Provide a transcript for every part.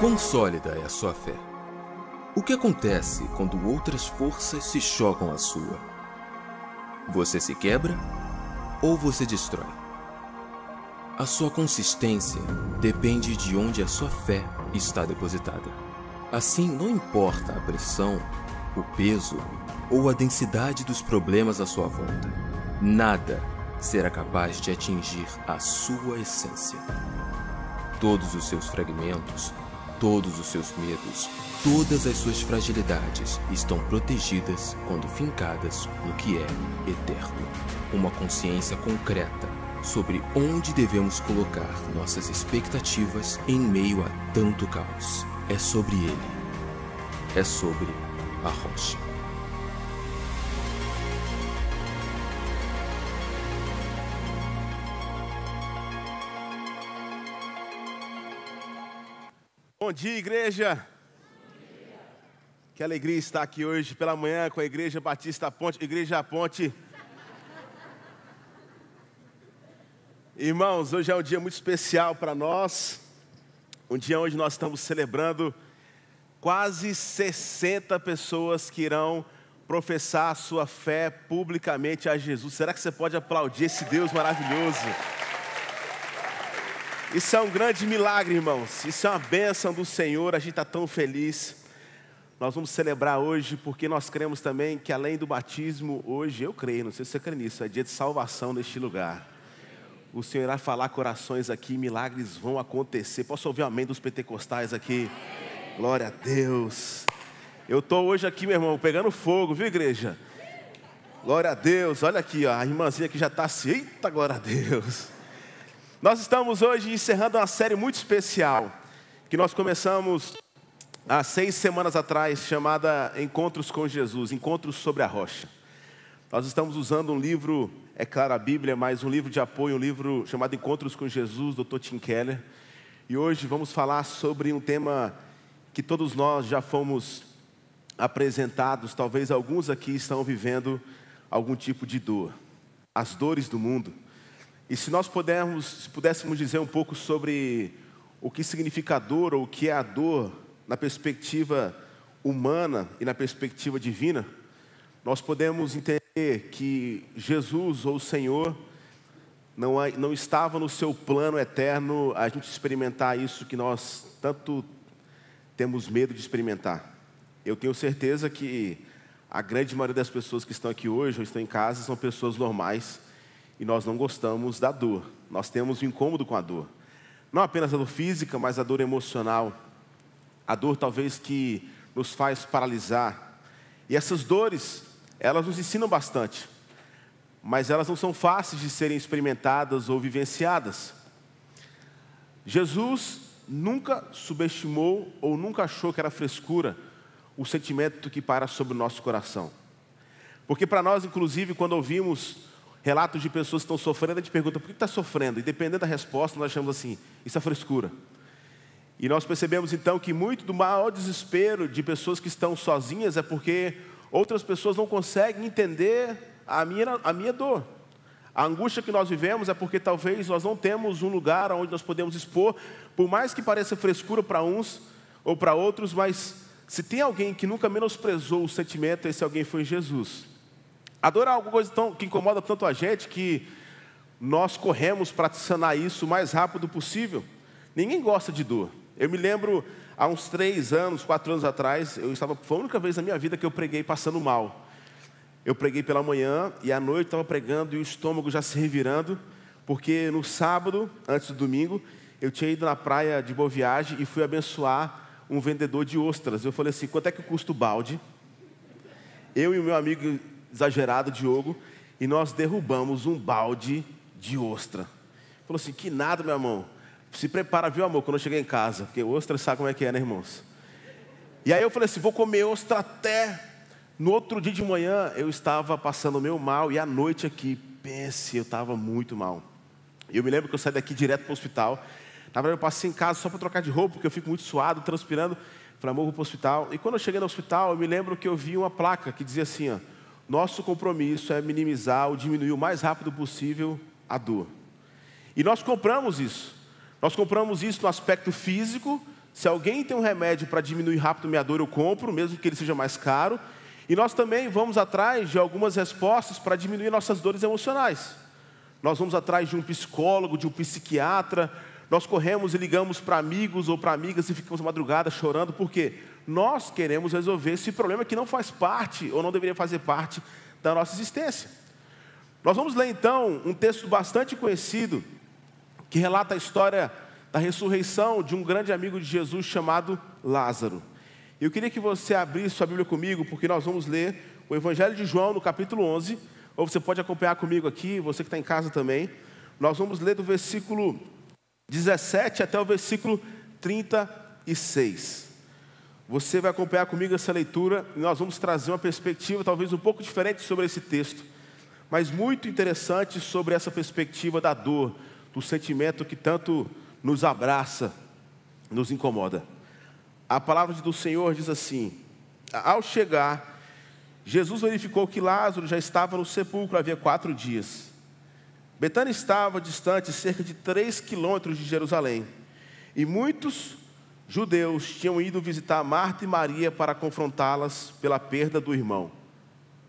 Quão sólida é a sua fé? O que acontece quando outras forças se chocam à sua? Você se quebra ou você destrói? A sua consistência depende de onde a sua fé está depositada. Assim, não importa a pressão, o peso ou a densidade dos problemas à sua volta, nada será capaz de atingir a sua essência. Todos os seus fragmentos, todos os seus medos, todas as suas fragilidades estão protegidas quando fincadas no que é eterno. Uma consciência concreta sobre onde devemos colocar nossas expectativas em meio a tanto caos. É sobre ele. É sobre a rocha. Bom dia, igreja. Que alegria estar aqui hoje pela manhã com a Igreja Batista Ponte, Igreja Ponte. Irmãos, hoje é um dia muito especial para nós. Um dia onde nós estamos celebrando quase 60 pessoas que irão professar a sua fé publicamente a Jesus. Será que você pode aplaudir esse Deus maravilhoso? Isso é um grande milagre, irmãos. Isso é uma bênção do Senhor. A gente está tão feliz. Nós vamos celebrar hoje porque nós cremos também que além do batismo, hoje, eu creio, não sei se você crê nisso, é dia de salvação neste lugar. O Senhor irá falar corações aqui, milagres vão acontecer. Posso ouvir o amém dos pentecostais aqui? Glória a Deus. Eu estou hoje aqui, meu irmão, pegando fogo, viu, igreja? Glória a Deus. Olha aqui, ó, a irmãzinha que já está assim. Eita, glória a Deus. Nós estamos hoje encerrando uma série muito especial, que nós começamos há seis semanas atrás, chamada Encontros com Jesus Encontros sobre a Rocha. Nós estamos usando um livro, é claro, a Bíblia, mas um livro de apoio, um livro chamado Encontros com Jesus, do Dr. Tim Keller. E hoje vamos falar sobre um tema que todos nós já fomos apresentados, talvez alguns aqui estão vivendo algum tipo de dor, as dores do mundo. E se nós pudermos, se pudéssemos dizer um pouco sobre o que significa a dor ou o que é a dor na perspectiva humana e na perspectiva divina, nós podemos entender que Jesus ou o Senhor não, não estava no seu plano eterno a gente experimentar isso que nós tanto temos medo de experimentar. Eu tenho certeza que a grande maioria das pessoas que estão aqui hoje ou estão em casa são pessoas normais e nós não gostamos da dor. Nós temos um incômodo com a dor. Não apenas a dor física, mas a dor emocional. A dor talvez que nos faz paralisar. E essas dores, elas nos ensinam bastante. Mas elas não são fáceis de serem experimentadas ou vivenciadas. Jesus nunca subestimou ou nunca achou que era frescura o sentimento que para sobre o nosso coração. Porque para nós, inclusive, quando ouvimos relatos de pessoas que estão sofrendo, a gente pergunta por que está sofrendo? E dependendo da resposta, nós achamos assim: isso é frescura. E nós percebemos então que muito do maior desespero de pessoas que estão sozinhas é porque outras pessoas não conseguem entender a minha, a minha dor. A angústia que nós vivemos é porque talvez nós não temos um lugar onde nós podemos expor, por mais que pareça frescura para uns ou para outros, mas se tem alguém que nunca menosprezou o sentimento, esse alguém foi Jesus. A dor é alguma coisa tão, que incomoda tanto a gente que nós corremos para sanar isso o mais rápido possível. Ninguém gosta de dor. Eu me lembro, há uns três anos, quatro anos atrás, eu estava, foi a única vez na minha vida que eu preguei passando mal. Eu preguei pela manhã e à noite estava pregando e o estômago já se revirando, porque no sábado, antes do domingo, eu tinha ido na praia de Boa Viagem e fui abençoar um vendedor de ostras. Eu falei assim: quanto é que custa o balde? Eu e o meu amigo exagerado, Diogo, e nós derrubamos um balde de ostra. Falou assim: que nada, meu irmão. Se prepara, viu, amor, quando eu cheguei em casa, porque ostra sabe como é que é, né, irmãos? E aí eu falei assim: vou comer ostra até. No outro dia de manhã eu estava passando meu mal e à noite aqui, pense, eu estava muito mal. Eu me lembro que eu saí daqui direto para o hospital. Na verdade, eu passei em casa só para trocar de roupa, porque eu fico muito suado, transpirando. Falei, amor, vou para o hospital. E quando eu cheguei no hospital, eu me lembro que eu vi uma placa que dizia assim: ó, nosso compromisso é minimizar ou diminuir o mais rápido possível a dor. E nós compramos isso. Nós compramos isso no aspecto físico. Se alguém tem um remédio para diminuir rápido minha dor, eu compro, mesmo que ele seja mais caro. E nós também vamos atrás de algumas respostas para diminuir nossas dores emocionais. Nós vamos atrás de um psicólogo, de um psiquiatra. Nós corremos e ligamos para amigos ou para amigas e ficamos madrugada chorando, porque nós queremos resolver esse problema que não faz parte ou não deveria fazer parte da nossa existência. Nós vamos ler então um texto bastante conhecido que relata a história da ressurreição de um grande amigo de Jesus chamado Lázaro. Eu queria que você abrisse sua Bíblia comigo, porque nós vamos ler o Evangelho de João no capítulo 11, ou você pode acompanhar comigo aqui, você que está em casa também. Nós vamos ler do versículo 17 até o versículo 36. Você vai acompanhar comigo essa leitura e nós vamos trazer uma perspectiva talvez um pouco diferente sobre esse texto, mas muito interessante sobre essa perspectiva da dor, do sentimento que tanto nos abraça, nos incomoda. A palavra do Senhor diz assim: Ao chegar, Jesus verificou que Lázaro já estava no sepulcro havia quatro dias. Betânia estava distante cerca de três quilômetros de Jerusalém, e muitos judeus tinham ido visitar Marta e Maria para confrontá-las pela perda do irmão.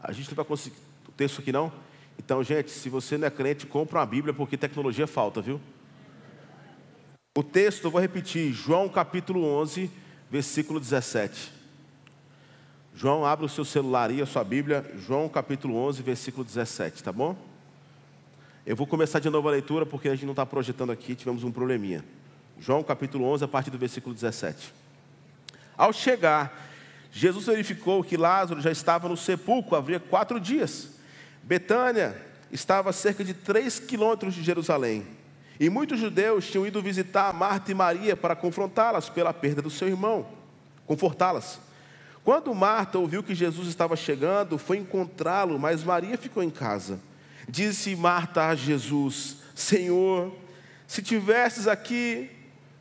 A gente não vai conseguir o texto aqui não? Então, gente, se você não é crente, compra uma Bíblia porque tecnologia falta, viu? O texto, eu vou repetir, João capítulo 11, versículo 17. João, abre o seu celular e a sua Bíblia, João capítulo 11, versículo 17, tá bom? Eu vou começar de novo a leitura porque a gente não está projetando aqui, tivemos um probleminha. João capítulo 11, a partir do versículo 17. Ao chegar, Jesus verificou que Lázaro já estava no sepulcro havia quatro dias. Betânia estava a cerca de três quilômetros de Jerusalém. E muitos judeus tinham ido visitar Marta e Maria para confrontá-las pela perda do seu irmão, confortá-las. Quando Marta ouviu que Jesus estava chegando, foi encontrá-lo, mas Maria ficou em casa. Disse Marta a Jesus: Senhor, se tivesses aqui,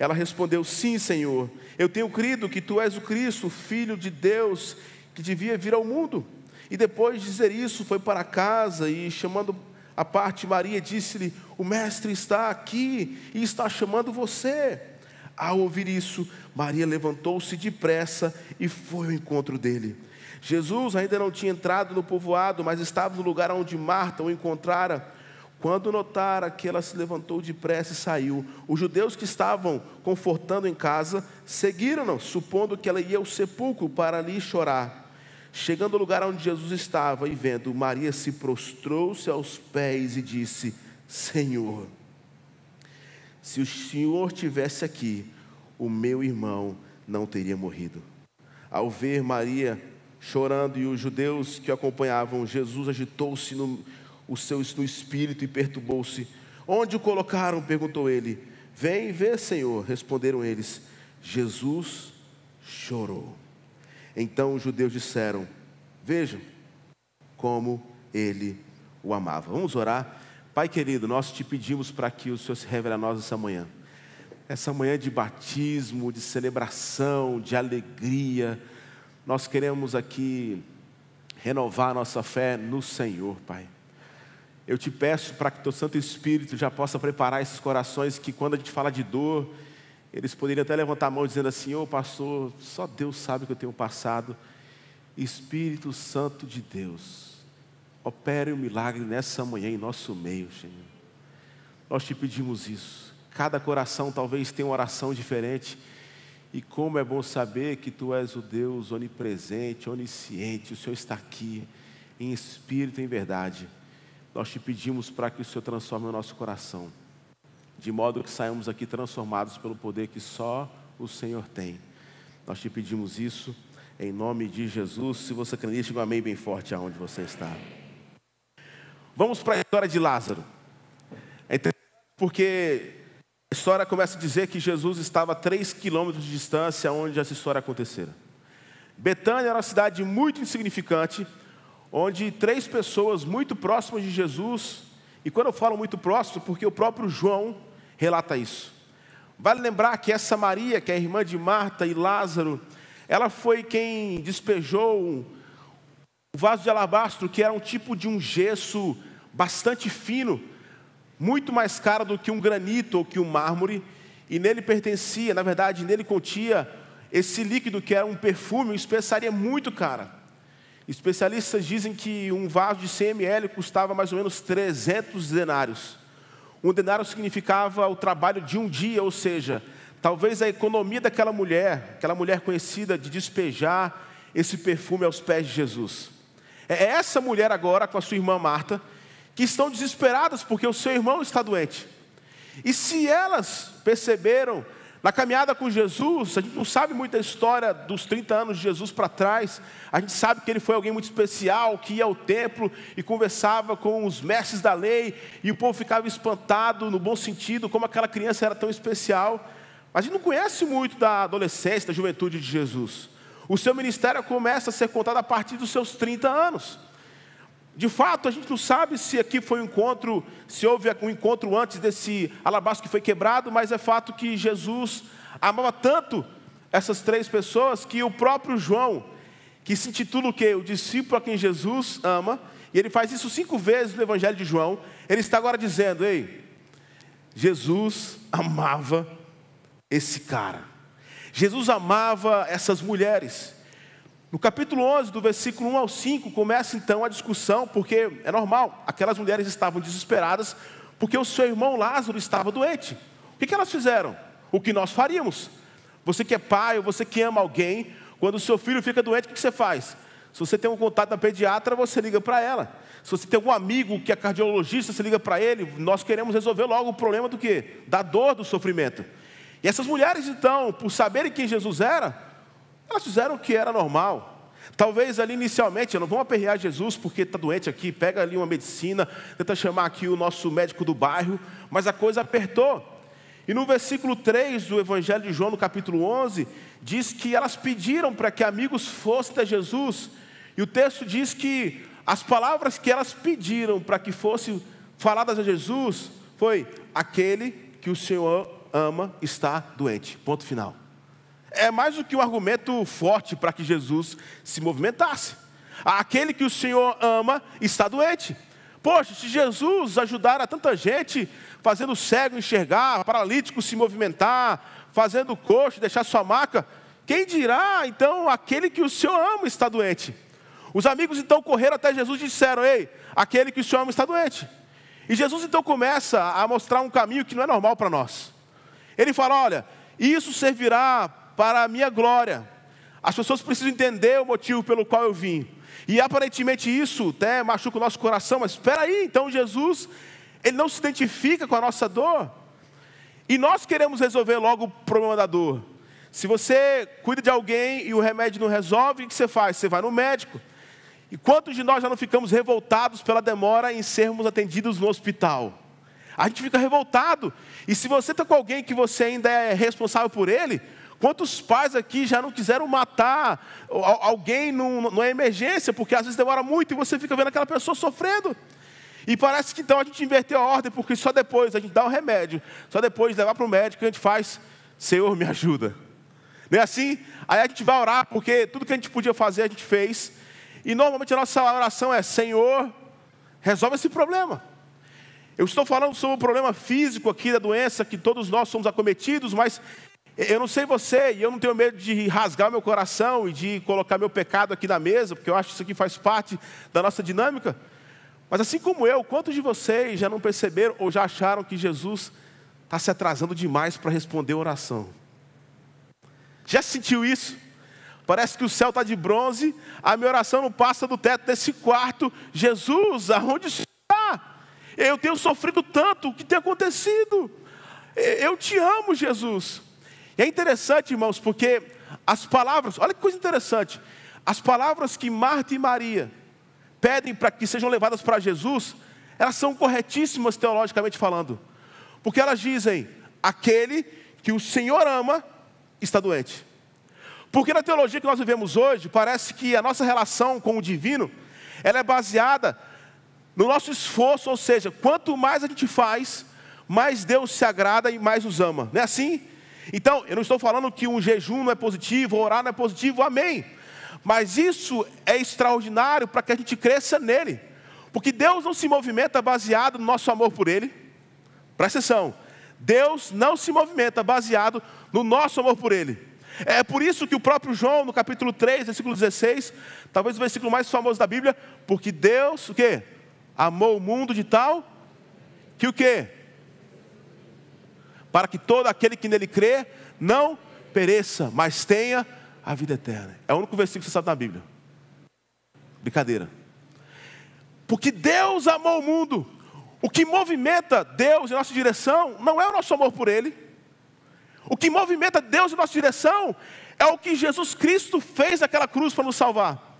Ela respondeu: Sim, Senhor. Eu tenho crido que tu és o Cristo, Filho de Deus, que devia vir ao mundo. E depois de dizer isso, foi para casa e, chamando a parte Maria, disse-lhe: O mestre está aqui e está chamando você. Ao ouvir isso, Maria levantou-se depressa e foi ao encontro dele. Jesus ainda não tinha entrado no povoado, mas estava no lugar onde Marta o encontrara. Quando notara que ela se levantou depressa e saiu, os judeus que estavam confortando em casa seguiram-no, supondo que ela ia ao sepulcro para ali chorar. Chegando ao lugar onde Jesus estava e vendo, Maria se prostrou-se aos pés e disse: Senhor, se o Senhor tivesse aqui, o meu irmão não teria morrido. Ao ver Maria chorando e os judeus que acompanhavam, Jesus agitou-se no, o seu, espírito e perturbou-se. Onde o colocaram? perguntou ele. Vem vê, Senhor, responderam eles. Jesus chorou. Então os judeus disseram: Vejam como ele o amava. Vamos orar. Pai querido, nós te pedimos para que o Senhor se revele a nós essa manhã. Essa manhã de batismo, de celebração, de alegria. Nós queremos aqui renovar nossa fé no Senhor, Pai. Eu te peço para que teu Santo Espírito já possa preparar esses corações que quando a gente fala de dor, eles poderiam até levantar a mão dizendo assim: Ô oh, pastor, só Deus sabe que eu tenho passado. Espírito Santo de Deus, opere um milagre nessa manhã em nosso meio, Senhor. Nós te pedimos isso. Cada coração talvez tenha uma oração diferente. E como é bom saber que Tu és o Deus onipresente, onisciente, o Senhor está aqui, em espírito e em verdade. Nós te pedimos para que o Senhor transforme o nosso coração de modo que saímos aqui transformados pelo poder que só o Senhor tem. Nós te pedimos isso em nome de Jesus. Se você crê nisso, diga amém bem forte aonde você está. Vamos para a história de Lázaro. É porque A história começa a dizer que Jesus estava a três quilômetros de distância onde essa história acontecera. Betânia era uma cidade muito insignificante, onde três pessoas muito próximas de Jesus, e quando eu falo muito próximo, porque o próprio João relata isso. Vale lembrar que essa Maria, que é irmã de Marta e Lázaro, ela foi quem despejou um vaso de alabastro, que era um tipo de um gesso bastante fino, muito mais caro do que um granito ou que um mármore, e nele pertencia, na verdade, nele continha esse líquido que era um perfume, uma especiaria muito cara. Especialistas dizem que um vaso de 100 ml custava mais ou menos 300 denários. Um denário significava o trabalho de um dia, ou seja, talvez a economia daquela mulher, aquela mulher conhecida de despejar esse perfume aos pés de Jesus. É essa mulher agora com a sua irmã Marta que estão desesperadas porque o seu irmão está doente. E se elas perceberam na caminhada com Jesus, a gente não sabe muita história dos 30 anos de Jesus para trás, a gente sabe que ele foi alguém muito especial, que ia ao templo e conversava com os mestres da lei, e o povo ficava espantado, no bom sentido, como aquela criança era tão especial. Mas a gente não conhece muito da adolescência, da juventude de Jesus. O seu ministério começa a ser contado a partir dos seus 30 anos. De fato, a gente não sabe se aqui foi um encontro, se houve um encontro antes desse alabastro que foi quebrado, mas é fato que Jesus amava tanto essas três pessoas que o próprio João, que se intitula o quê? O discípulo a quem Jesus ama, e ele faz isso cinco vezes no Evangelho de João, ele está agora dizendo: Ei, Jesus amava esse cara, Jesus amava essas mulheres. No capítulo 11, do versículo 1 ao 5, começa então a discussão, porque é normal, aquelas mulheres estavam desesperadas, porque o seu irmão Lázaro estava doente. O que, elas fizeram? O que nós faríamos. Você que é pai, ou você que ama alguém, quando o seu filho fica doente, o que, que você faz? Se você tem um contato da pediatra, você liga para ela. Se você tem algum amigo que é cardiologista, você liga para ele. Nós queremos resolver logo o problema do quê? Da dor, do sofrimento. E essas mulheres, então, por saberem quem Jesus era, elas fizeram o que era normal. Talvez ali inicialmente, não vamos aperrear Jesus porque está doente aqui, pega ali uma medicina, tenta chamar aqui o nosso médico do bairro, mas a coisa apertou. E no versículo 3 do Evangelho de João, no capítulo 11, diz que elas pediram para que amigos fossem até Jesus, e o texto diz que as palavras que elas pediram para que fossem faladas a Jesus foi: aquele que o Senhor ama está doente. Ponto final é mais do que um argumento forte para que Jesus se movimentasse. Aquele que o Senhor ama está doente. Poxa, se Jesus ajudar a tanta gente, fazendo cego enxergar, paralítico se movimentar, fazendo coxo deixar sua maca, quem dirá então aquele que o Senhor ama está doente? Os amigos então correram até Jesus e disseram: Ei, aquele que o Senhor ama está doente. E Jesus então começa a mostrar um caminho que não é normal para nós. Ele fala: Olha, isso servirá para a minha glória. As pessoas precisam entender o motivo pelo qual eu vim. E aparentemente isso até machuca o nosso coração, mas espera aí, então Jesus, ele não se identifica com a nossa dor. E nós queremos resolver logo o problema da dor. Se você cuida de alguém e o remédio não resolve, o que você faz? Você vai no médico. E quantos de nós já não ficamos revoltados pela demora em sermos atendidos no hospital? A gente fica revoltado. E se você está com alguém que você ainda é responsável por ele, Quantos pais aqui já não quiseram matar alguém numa emergência, porque às vezes demora muito e você fica vendo aquela pessoa sofrendo. E parece que então a gente inverteu a ordem, porque só depois a gente dá o um remédio, só depois de levar para o médico a gente faz, Senhor, me ajuda. Não é assim? Aí a gente vai orar, porque tudo que a gente podia fazer a gente fez. E normalmente a nossa oração é: Senhor, resolve esse problema. Eu estou falando sobre o problema físico aqui da doença, que todos nós somos acometidos, mas eu não sei você, e eu não tenho medo de rasgar meu coração e de colocar meu pecado aqui na mesa, porque eu acho que isso aqui faz parte da nossa dinâmica. Mas assim como eu, quantos de vocês já não perceberam ou já acharam que Jesus está se atrasando demais para responder a oração? Já sentiu isso? Parece que o céu está de bronze, a minha oração não passa do teto desse quarto. Jesus, aonde está? Eu tenho sofrido tanto, o que tem acontecido? Eu te amo, Jesus. É interessante, irmãos, porque as palavras, olha que coisa interessante, as palavras que Marta e Maria pedem para que sejam levadas para Jesus, elas são corretíssimas teologicamente falando, porque elas dizem: aquele que o Senhor ama está doente. Porque na teologia que nós vivemos hoje, parece que a nossa relação com o divino, ela é baseada no nosso esforço, ou seja, quanto mais a gente faz, mais Deus se agrada e mais nos ama. Não é assim? Então, eu não estou falando que um jejum não é positivo, orar não é positivo, amém. Mas isso é extraordinário para que a gente cresça nele. Porque Deus não se movimenta baseado no nosso amor por Ele. Presta atenção. Deus não se movimenta baseado no nosso amor por Ele. É por isso que o próprio João, no capítulo 3, versículo 16, talvez o versículo mais famoso da Bíblia, porque Deus, o quê? Amou o mundo de tal que o quê? Para que todo aquele que nele crê não pereça, mas tenha a vida eterna. É o único versículo que você sabe na Bíblia. Brincadeira. Porque Deus amou o mundo. O que movimenta Deus em nossa direção não é o nosso amor por Ele. O que movimenta Deus em nossa direção é o que Jesus Cristo fez naquela cruz para nos salvar.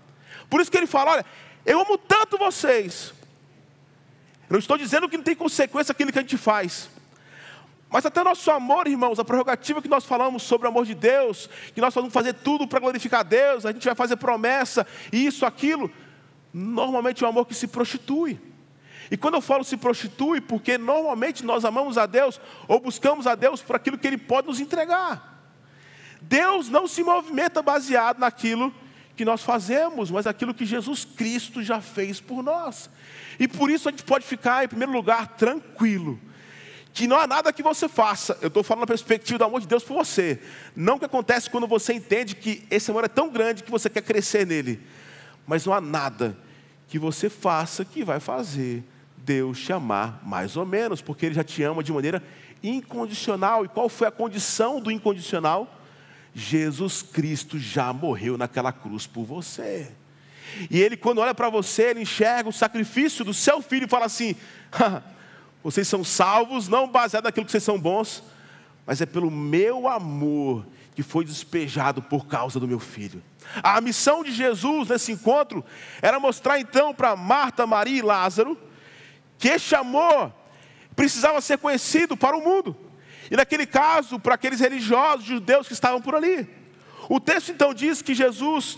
Por isso que ele fala: olha, eu amo tanto vocês. Eu não estou dizendo que não tem consequência aquilo que a gente faz. Mas até nosso amor, irmãos, a prerrogativa que nós falamos sobre o amor de Deus, que nós vamos fazer tudo para glorificar Deus, a gente vai fazer promessa, isso, aquilo, normalmente é um amor que se prostitui. E quando eu falo se prostitui, porque normalmente nós amamos a Deus ou buscamos a Deus por aquilo que Ele pode nos entregar. Deus não se movimenta baseado naquilo que nós fazemos, mas aquilo que Jesus Cristo já fez por nós. E por isso a gente pode ficar, em primeiro lugar, tranquilo que não há nada que você faça, eu estou falando na perspectiva do amor de Deus por você, não o que acontece quando você entende que esse amor é tão grande que você quer crescer nele, mas não há nada que você faça que vai fazer Deus te amar mais ou menos, porque Ele já te ama de maneira incondicional. E qual foi a condição do incondicional? Jesus Cristo já morreu naquela cruz por você. E Ele, quando olha para você, Ele enxerga o sacrifício do seu filho e fala assim: vocês são salvos não baseado naquilo que vocês são bons, mas é pelo meu amor que foi despejado por causa do meu filho. A missão de Jesus nesse encontro era mostrar então para Marta, Maria e Lázaro que este amor precisava ser conhecido para o mundo. E naquele caso, para aqueles religiosos judeus que estavam por ali. O texto então diz que Jesus,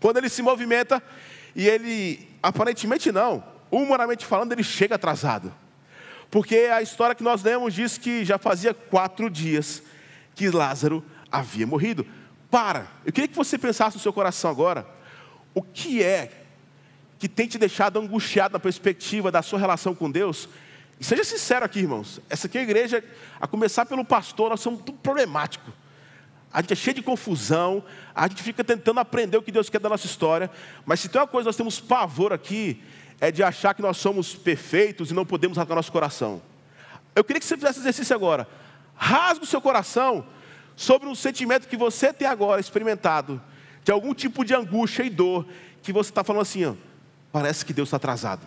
quando ele se movimenta, e ele, aparentemente não, humanamente falando, ele chega atrasado. Porque a história que nós lemos diz que já fazia quatro dias que Lázaro havia morrido. Para, eu queria que você pensasse no seu coração agora, o que é que tem te deixado angustiado na perspectiva da sua relação com Deus, e seja sincero aqui, irmãos, essa aqui é a igreja, a começar pelo pastor, nós somos tudo problemático. A gente é cheio de confusão, a gente fica tentando aprender o que Deus quer da nossa história, mas se tem uma coisa nós temos pavor aqui, é de achar que nós somos perfeitos e não podemos rasgar nosso coração. Eu queria que você fizesse exercício agora. Rasgue o seu coração sobre um sentimento que você tem agora experimentado, de algum tipo de angústia e dor, que você está falando assim, ó, parece que Deus está atrasado.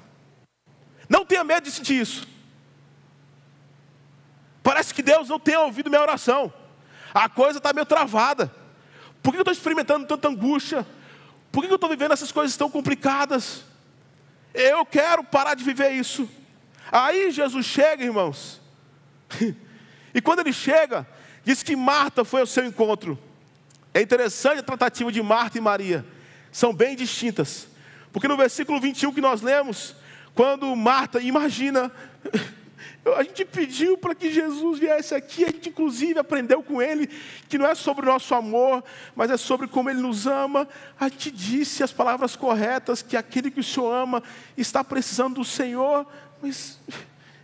Não tenha medo de sentir isso. Parece que Deus não tem ouvido minha oração. A coisa está meio travada. Por que eu estou experimentando tanta angústia? Por que eu estou vivendo essas coisas tão complicadas? Eu quero parar de viver isso. Aí Jesus chega, irmãos. E quando ele chega, diz que Marta foi ao seu encontro. É interessante a tratativa de Marta e Maria. São bem distintas. Porque no versículo 21 que nós lemos, quando Marta imagina, a gente pediu para que Jesus viesse aqui, a gente inclusive aprendeu com ele que não é sobre o nosso amor, mas é sobre como ele nos ama. A gente disse as palavras corretas, que aquele que o Senhor ama está precisando do Senhor, mas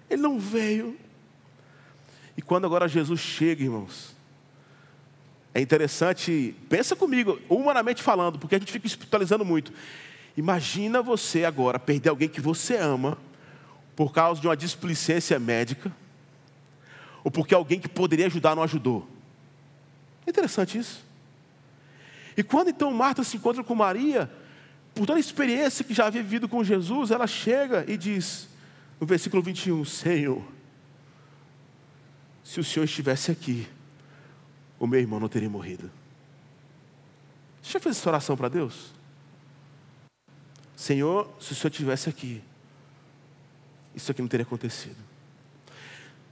ele não veio. E quando agora Jesus chega, irmãos, é interessante, pensa comigo, humanamente falando, porque a gente fica espiritualizando muito. Imagina você agora perder alguém que você ama por causa de uma displicência médica ou porque alguém que poderia ajudar não ajudou. É interessante isso. E quando então Marta se encontra com Maria, por toda a experiência que já havia vivido com Jesus, ela chega e diz, no versículo 21, Senhor, se o Senhor estivesse aqui, o meu irmão não teria morrido. Você já fez essa oração para Deus? Senhor, se o Senhor estivesse aqui, isso aqui não teria acontecido.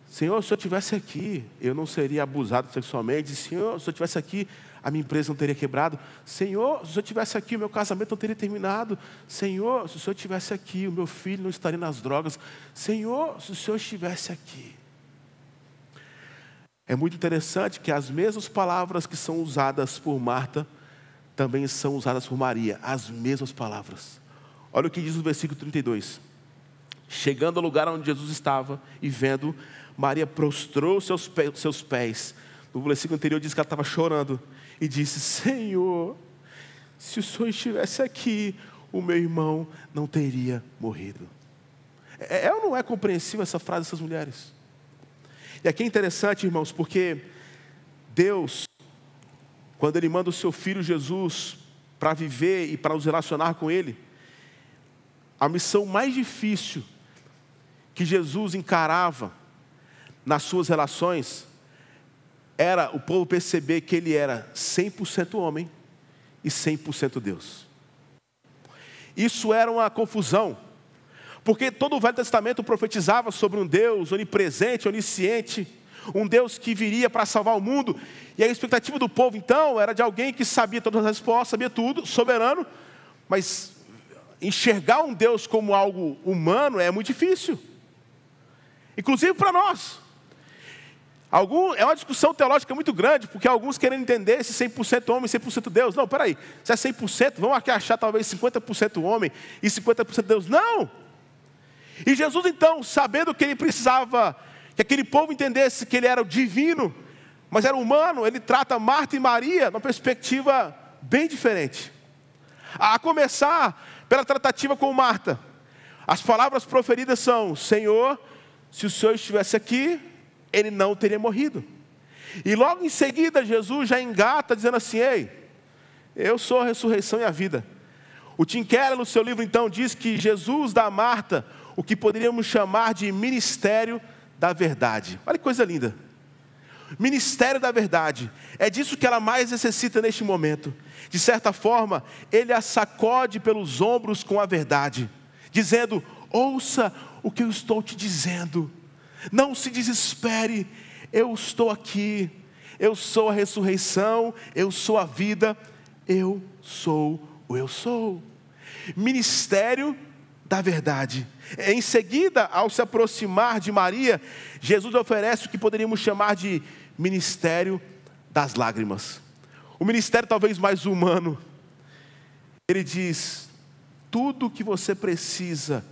Senhor, se eu estivesse aqui, eu não seria abusado sexualmente. Senhor, se eu estivesse aqui, a minha empresa não teria quebrado. Senhor, se eu estivesse aqui, o meu casamento não teria terminado. Senhor, se o Senhor estivesse aqui, o meu filho não estaria nas drogas. Senhor, se o Senhor estivesse aqui. É muito interessante que as mesmas palavras que são usadas por Marta também são usadas por Maria, as mesmas palavras. Olha o que diz o versículo 32. Chegando ao lugar onde Jesus estava e vendo, Maria prostrou seus pés, seus pés. No versículo anterior diz que ela estava chorando e disse: Senhor, se o Senhor estivesse aqui, o meu irmão não teria morrido. É, é ou não é compreensível essa frase dessas mulheres? E aqui é interessante, irmãos, porque Deus, quando Ele manda o seu filho Jesus para viver e para nos relacionar com Ele, a missão mais difícil que Jesus encarava nas suas relações era o povo perceber que ele era 100% homem e 100% Deus. Isso era uma confusão, porque todo o Velho Testamento profetizava sobre um Deus onipresente, onisciente, um Deus que viria para salvar o mundo, e a expectativa do povo então era de alguém que sabia todas as respostas, sabia tudo, soberano, mas enxergar um Deus como algo humano é muito difícil, inclusive para nós. Algum, é uma discussão teológica muito grande, porque alguns querem entender se 100% homem e 100% Deus. Não, peraí, se é 100%, vamos aqui achar talvez 50% homem e 50% Deus. Não! E Jesus então, sabendo que ele precisava que aquele povo entendesse que ele era o divino, mas era humano, ele trata Marta e Maria numa perspectiva bem diferente. A começar pela tratativa com Marta. As palavras proferidas são: Senhor, se o Senhor estivesse aqui, ele não teria morrido. E logo em seguida, Jesus já engata dizendo assim: Ei, eu sou a ressurreição e a vida. O Tim Keller, no seu livro, então, diz que Jesus dá a Marta o que poderíamos chamar de ministério da verdade. Olha que coisa linda. Ministério da verdade. É disso que ela mais necessita neste momento. De certa forma, ele a sacode pelos ombros com a verdade, dizendo: Ouça o que eu estou te dizendo. Não se desespere, eu estou aqui, eu sou a ressurreição, eu sou a vida, eu sou o eu sou. Ministério da verdade. Em seguida, ao se aproximar de Maria, Jesus oferece o que poderíamos chamar de ministério das lágrimas. O ministério talvez mais humano. Ele diz: tudo o que você precisa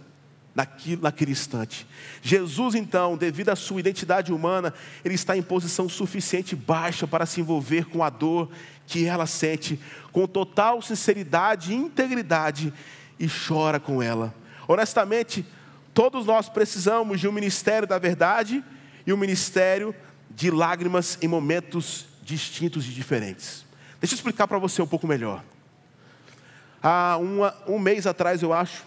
naquilo, naquele instante. Jesus, então, devido à sua identidade humana, ele está em posição suficiente baixa para se envolver com a dor que ela sente, com total sinceridade e integridade, e chora com ela. Honestamente, todos nós precisamos de um ministério da verdade e um ministério de lágrimas em momentos distintos e diferentes. Deixa eu explicar para você um pouco melhor. Há uma, um mês atrás, eu acho,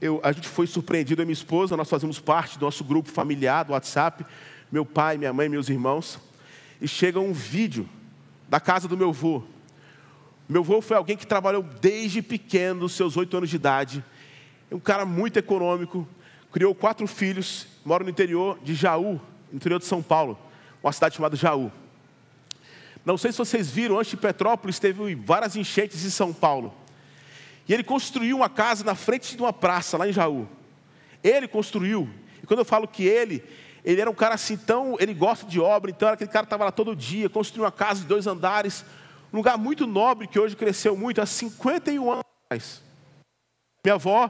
eu, a gente foi surpreendido, eu e minha esposa, nós fazemos parte do nosso grupo familiar do WhatsApp, meu pai, minha mãe, meus irmãos, e chega um vídeo da casa do meu avô. Meu avô foi alguém que trabalhou desde pequeno, seus oito anos de idade, é um cara muito econômico, criou quatro filhos, mora no interior de Jaú, interior de São Paulo, uma cidade chamada Jaú. Não sei se vocês viram, antes de Petrópolis teve várias enchentes em São Paulo. E ele construiu uma casa na frente de uma praça, lá em Jaú. Ele construiu. E quando eu falo que ele, ele era um cara assim tão. Ele gosta de obra, então aquele cara estava lá todo dia, construiu uma casa de dois andares, um lugar muito nobre que hoje cresceu muito, há 51 anos atrás. Minha avó,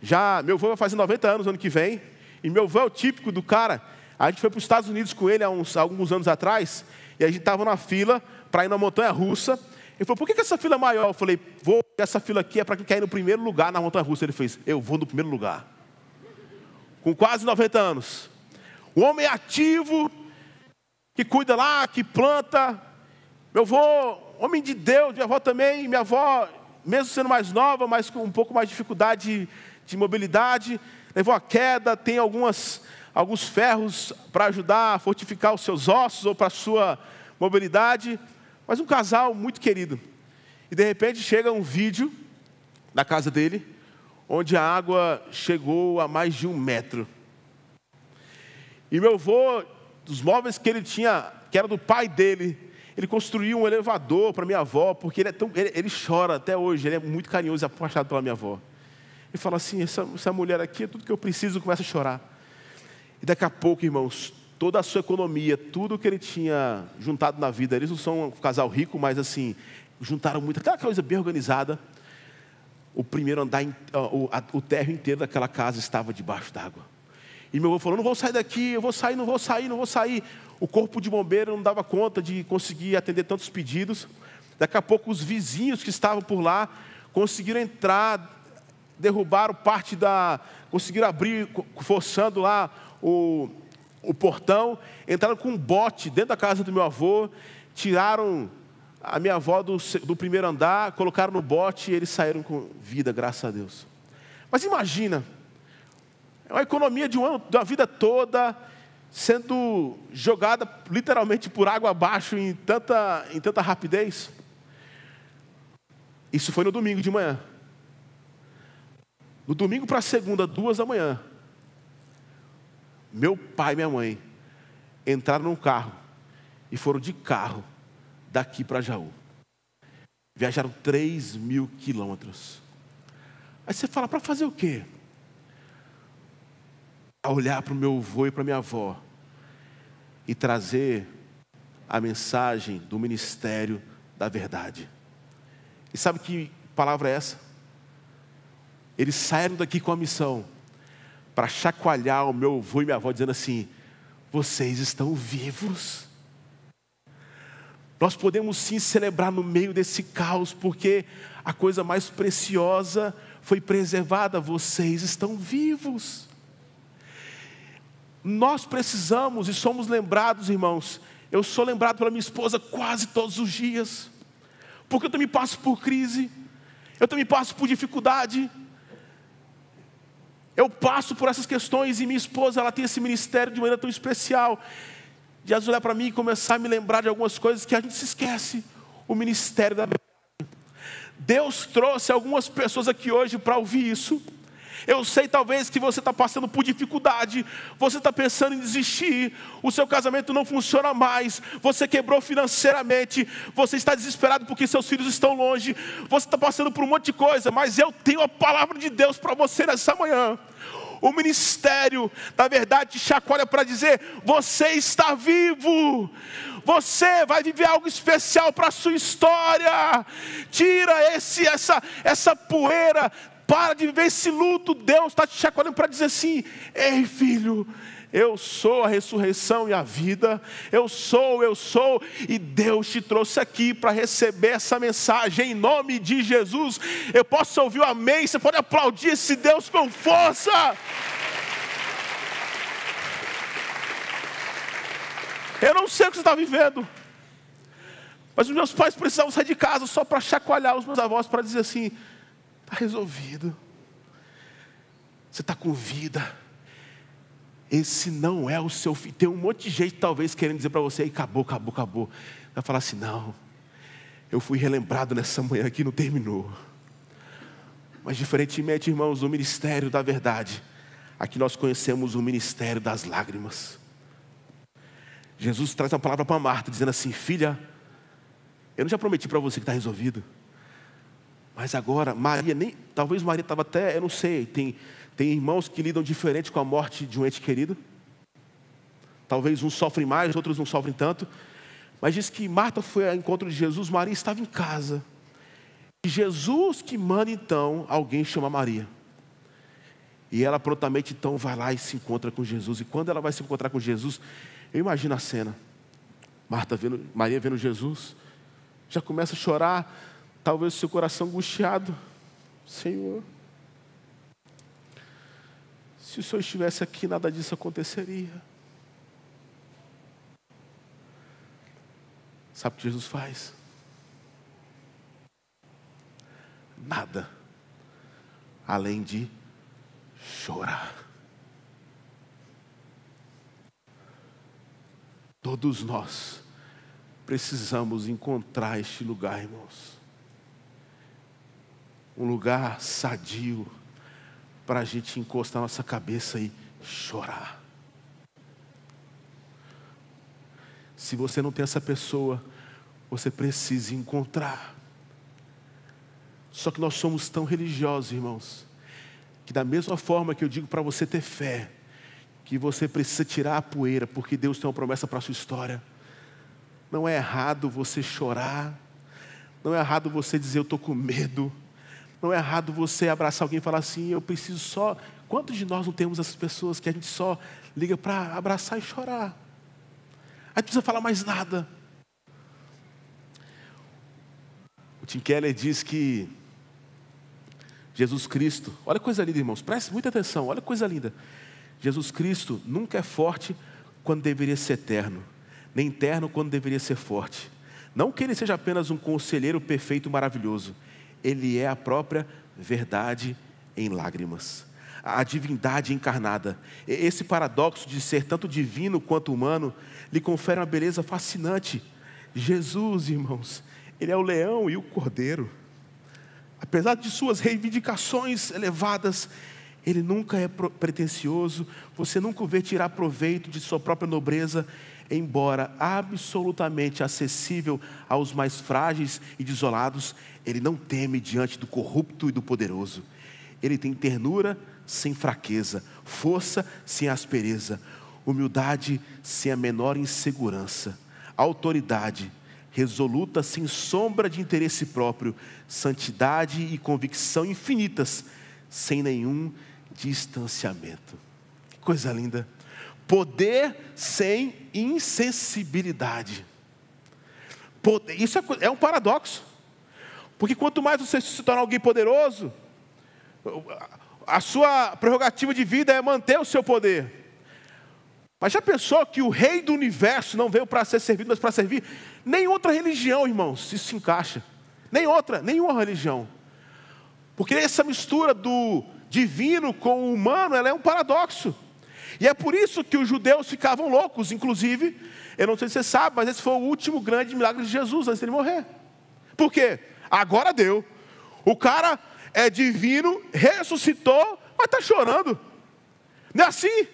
já. Meu avô vai fazer 90 anos ano que vem, e meu avô é o típico do cara. A gente foi para os Estados Unidos com ele há uns, alguns anos atrás, e a gente estava na fila para ir na montanha russa. Ele falou, por que, que essa fila é maior? Eu falei, vou, essa fila aqui é para quem quer ir no primeiro lugar na montanha russa. Ele fez, eu vou no primeiro lugar. Com quase 90 anos. O homem ativo, que cuida lá, que planta. Meu avô, homem de Deus, minha avó também, minha avó, mesmo sendo mais nova, mas com um pouco mais de dificuldade de, de mobilidade, levou a queda, tem algumas, alguns ferros para ajudar a fortificar os seus ossos ou para a sua mobilidade. Mas um casal muito querido. E de repente chega um vídeo da casa dele, onde a água chegou a mais de um metro. E meu avô, dos móveis que ele tinha, que era do pai dele, ele construiu um elevador para minha avó, porque ele, é tão, ele, ele, chora até hoje, ele é muito carinhoso e apaixonado pela minha avó. Ele fala assim: essa, essa mulher aqui é tudo que eu preciso, começa a chorar. E daqui a pouco, irmãos, toda a sua economia, tudo que ele tinha juntado na vida, eles não são um casal rico, mas assim, juntaram muito, aquela coisa bem organizada. O primeiro andar, o, térreo inteiro daquela casa estava debaixo d'água. E meu avô falou: não vou sair daqui, eu vou sair, não vou sair, não vou sair. O corpo de bombeiro não dava conta de conseguir atender tantos pedidos. Daqui a pouco, os vizinhos que estavam por lá conseguiram entrar, derrubaram parte da. conseguiram abrir, forçando lá o, o portão, entraram com um bote dentro da casa do meu avô, tiraram a minha avó do, do primeiro andar, colocaram no bote e eles saíram com vida, graças a Deus. Mas imagina, é uma economia de, um ano, de uma vida toda sendo jogada literalmente por água abaixo em tanta, em tanta rapidez. Isso foi no domingo de manhã. No domingo para segunda, duas da manhã, meu pai e minha mãe entraram num carro e foram de carro daqui para Jaú. Viajaram 3 mil quilômetros. Aí você fala, para fazer o quê? A olhar para o meu avô e para minha avó e trazer a mensagem do ministério da verdade. E sabe que palavra é essa? Eles saíram daqui com a missão para chacoalhar o meu avô e minha avó, dizendo assim: vocês estão vivos. Nós podemos sim celebrar no meio desse caos, porque a coisa mais preciosa foi preservada, vocês estão vivos. Nós precisamos e somos lembrados, irmãos. Eu sou lembrado pela minha esposa quase todos os dias, porque eu também passo por crise, eu também passo por dificuldade. Eu passo por essas questões e minha esposa, ela tem esse ministério de maneira tão especial de às olhar para mim e começar a me lembrar de algumas coisas que a gente se esquece. O ministério da verdade. Deus trouxe algumas pessoas aqui hoje para ouvir isso. Eu sei talvez que você está passando por dificuldade, você está pensando em desistir, o seu casamento não funciona mais, você quebrou financeiramente, você está desesperado porque seus filhos estão longe, você está passando por um monte de coisa, mas eu tenho a palavra de Deus para você nessa manhã. O ministério, na verdade, te chacoalha para dizer: você está vivo, você vai viver algo especial para a sua história. Tira esse, essa, essa poeira, para de viver esse luto. Deus está te chacoalhando para dizer assim: ei, filho. Eu sou a ressurreição e a vida. Eu sou, eu sou. E Deus te trouxe aqui para receber essa mensagem em nome de Jesus. Eu posso ouvir o amém. Você pode aplaudir esse Deus com força. Eu não sei o que você está vivendo. Mas os meus pais precisavam sair de casa só para chacoalhar os meus avós, para dizer assim: Está resolvido. Você está com vida. Esse não é o seu filho. Tem um monte de gente, talvez, querendo dizer para você: acabou, acabou, acabou. Vai falar assim: não. Eu fui relembrado nessa manhã que não terminou. Mas, diferentemente, irmãos, o ministério da verdade. Aqui nós conhecemos o ministério das lágrimas. Jesus traz uma palavra para Marta, dizendo assim: Filha, eu não já prometi para você que está resolvido. Mas agora, Maria, nem, talvez Maria estava até, eu não sei, tem, tem irmãos que lidam diferente com a morte de um ente querido. Talvez uns sofrem mais, outros não sofrem tanto. Mas diz que Marta foi ao encontro de Jesus, Maria estava em casa. E Jesus que manda então alguém chama Maria. E ela prontamente então vai lá e se encontra com Jesus. E quando ela vai se encontrar com Jesus, eu imagino a cena. Marta vendo, Maria vendo Jesus, já começa a chorar, Talvez o seu coração angustiado, Senhor. Se o Senhor estivesse aqui, nada disso aconteceria. Sabe o que Jesus faz? Nada, além de chorar. Todos nós precisamos encontrar este lugar, irmãos um lugar sadio para a gente encostar nossa cabeça e chorar. Se você não tem essa pessoa, você precisa encontrar. Só que nós somos tão religiosos, irmãos, que da mesma forma que eu digo para você ter fé, que você precisa tirar a poeira, porque Deus tem uma promessa para a sua história. Não é errado você chorar, não é errado você dizer eu estou com medo, não é errado você abraçar alguém e falar assim, eu preciso só. Quantos de nós não temos essas pessoas que a gente só liga para abraçar e chorar? Aí não precisa falar mais nada. O Tim Keller diz que Jesus Cristo, olha que coisa linda, irmãos, preste muita atenção, olha que coisa linda. Jesus Cristo nunca é forte quando deveria ser eterno, nem eterno quando deveria ser forte. Não que ele seja apenas um conselheiro perfeito maravilhoso, ele é a própria verdade em lágrimas. A divindade encarnada. Esse paradoxo de ser tanto divino quanto humano lhe confere uma beleza fascinante. Jesus, irmãos, ele é o leão e o cordeiro. Apesar de suas reivindicações elevadas, ele nunca é pretensioso, você nunca o vê tirar proveito de sua própria nobreza, embora absolutamente acessível aos mais frágeis e desolados, ele não teme diante do corrupto e do poderoso. Ele tem ternura sem fraqueza, força sem aspereza, humildade sem a menor insegurança, autoridade resoluta sem sombra de interesse próprio, santidade e convicção infinitas, sem nenhum distanciamento. Que coisa linda. Poder sem insensibilidade. Poder, isso é, é um paradoxo. Porque quanto mais você se torna alguém poderoso, a sua prerrogativa de vida é manter o seu poder. Mas já pensou que o rei do universo não veio para ser servido, mas para servir? Nem outra religião, irmãos, isso se encaixa. Nem outra, nenhuma religião. Porque essa mistura do divino com o humano, ela é um paradoxo. E é por isso que os judeus ficavam loucos, inclusive, eu não sei se você sabe, mas esse foi o último grande milagre de Jesus antes de ele morrer. Por quê? Agora deu. O cara é divino, ressuscitou, mas está chorando. Não é assim?